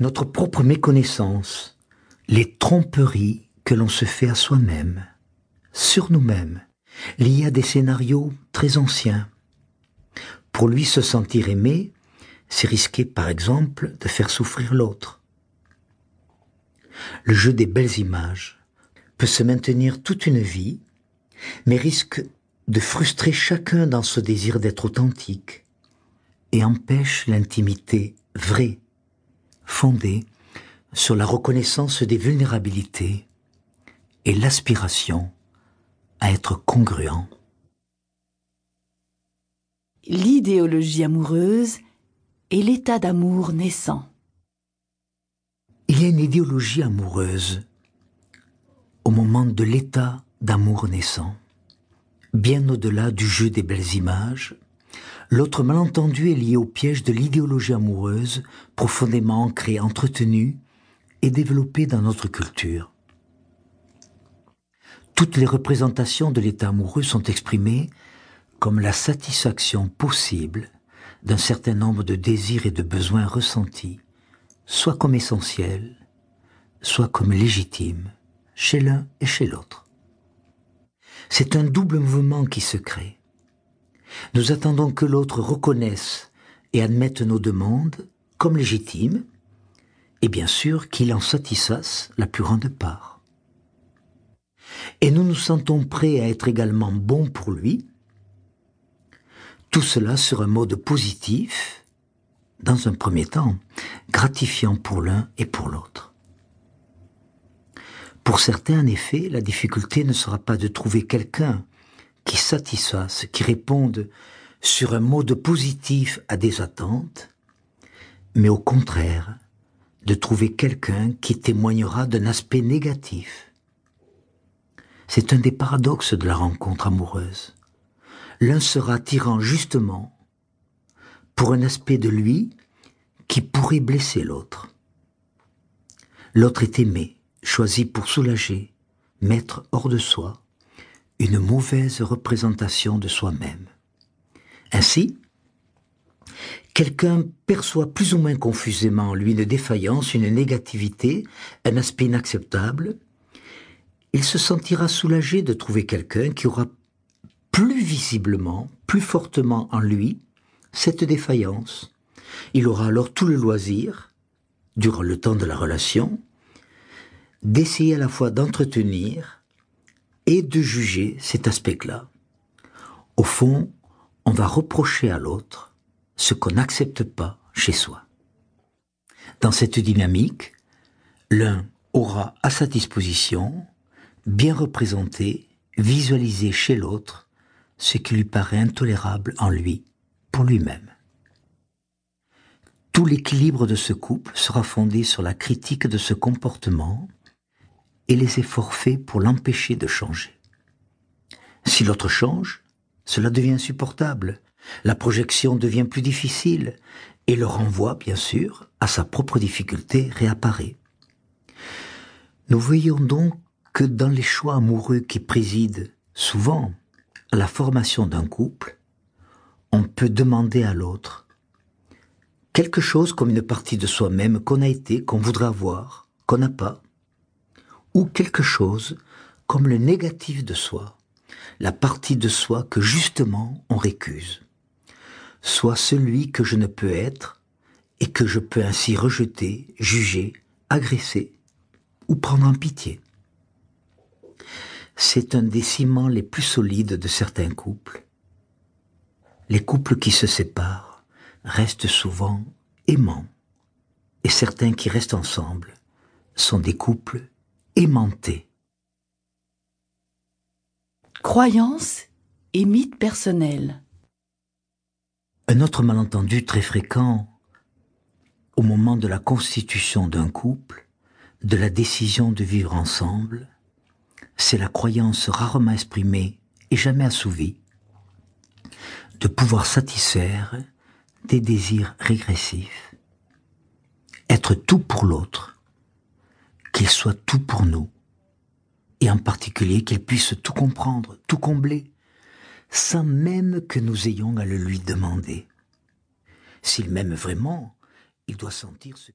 notre propre méconnaissance, les tromperies que l'on se fait à soi-même, sur nous-mêmes, liées à des scénarios très anciens. Pour lui, se sentir aimé, c'est risquer, par exemple, de faire souffrir l'autre. Le jeu des belles images peut se maintenir toute une vie, mais risque de frustrer chacun dans ce désir d'être authentique et empêche l'intimité vraie, fondée sur la reconnaissance des vulnérabilités et l'aspiration à être congruent. L'idéologie amoureuse et l'état d'amour naissant. Il y a une idéologie amoureuse au moment de l'état d'amour naissant, bien au-delà du jeu des belles images. L'autre malentendu est lié au piège de l'idéologie amoureuse profondément ancrée, entretenue et développée dans notre culture. Toutes les représentations de l'état amoureux sont exprimées comme la satisfaction possible d'un certain nombre de désirs et de besoins ressentis, soit comme essentiels, soit comme légitimes, chez l'un et chez l'autre. C'est un double mouvement qui se crée. Nous attendons que l'autre reconnaisse et admette nos demandes comme légitimes, et bien sûr qu'il en satisfasse la plus grande part. Et nous nous sentons prêts à être également bons pour lui, tout cela sur un mode positif, dans un premier temps, gratifiant pour l'un et pour l'autre. Pour certains, en effet, la difficulté ne sera pas de trouver quelqu'un qui satisfasse, qui réponde sur un mode positif à des attentes, mais au contraire, de trouver quelqu'un qui témoignera d'un aspect négatif. C'est un des paradoxes de la rencontre amoureuse l'un sera attirant justement pour un aspect de lui qui pourrait blesser l'autre. L'autre est aimé, choisi pour soulager, mettre hors de soi une mauvaise représentation de soi-même. Ainsi, quelqu'un perçoit plus ou moins confusément en lui une défaillance, une négativité, un aspect inacceptable, il se sentira soulagé de trouver quelqu'un qui aura plus visiblement, plus fortement en lui, cette défaillance. Il aura alors tout le loisir, durant le temps de la relation, d'essayer à la fois d'entretenir et de juger cet aspect-là. Au fond, on va reprocher à l'autre ce qu'on n'accepte pas chez soi. Dans cette dynamique, l'un aura à sa disposition, bien représenté, visualisé chez l'autre, ce qui lui paraît intolérable en lui, pour lui-même. Tout l'équilibre de ce couple sera fondé sur la critique de ce comportement et les efforts faits pour l'empêcher de changer. Si l'autre change, cela devient insupportable, la projection devient plus difficile et le renvoi, bien sûr, à sa propre difficulté réapparaît. Nous voyons donc que dans les choix amoureux qui président souvent la formation d'un couple, on peut demander à l'autre quelque chose comme une partie de soi-même qu'on a été, qu'on voudrait avoir, qu'on n'a pas, ou quelque chose comme le négatif de soi, la partie de soi que justement on récuse, soit celui que je ne peux être et que je peux ainsi rejeter, juger, agresser ou prendre en pitié c'est un des ciments les plus solides de certains couples. Les couples qui se séparent restent souvent aimants, et certains qui restent ensemble sont des couples aimantés. Croyances et mythes personnels. Un autre malentendu très fréquent au moment de la constitution d'un couple, de la décision de vivre ensemble, c'est la croyance rarement exprimée et jamais assouvie de pouvoir satisfaire des désirs régressifs, être tout pour l'autre, qu'il soit tout pour nous, et en particulier qu'il puisse tout comprendre, tout combler, sans même que nous ayons à le lui demander. S'il m'aime vraiment, il doit sentir ce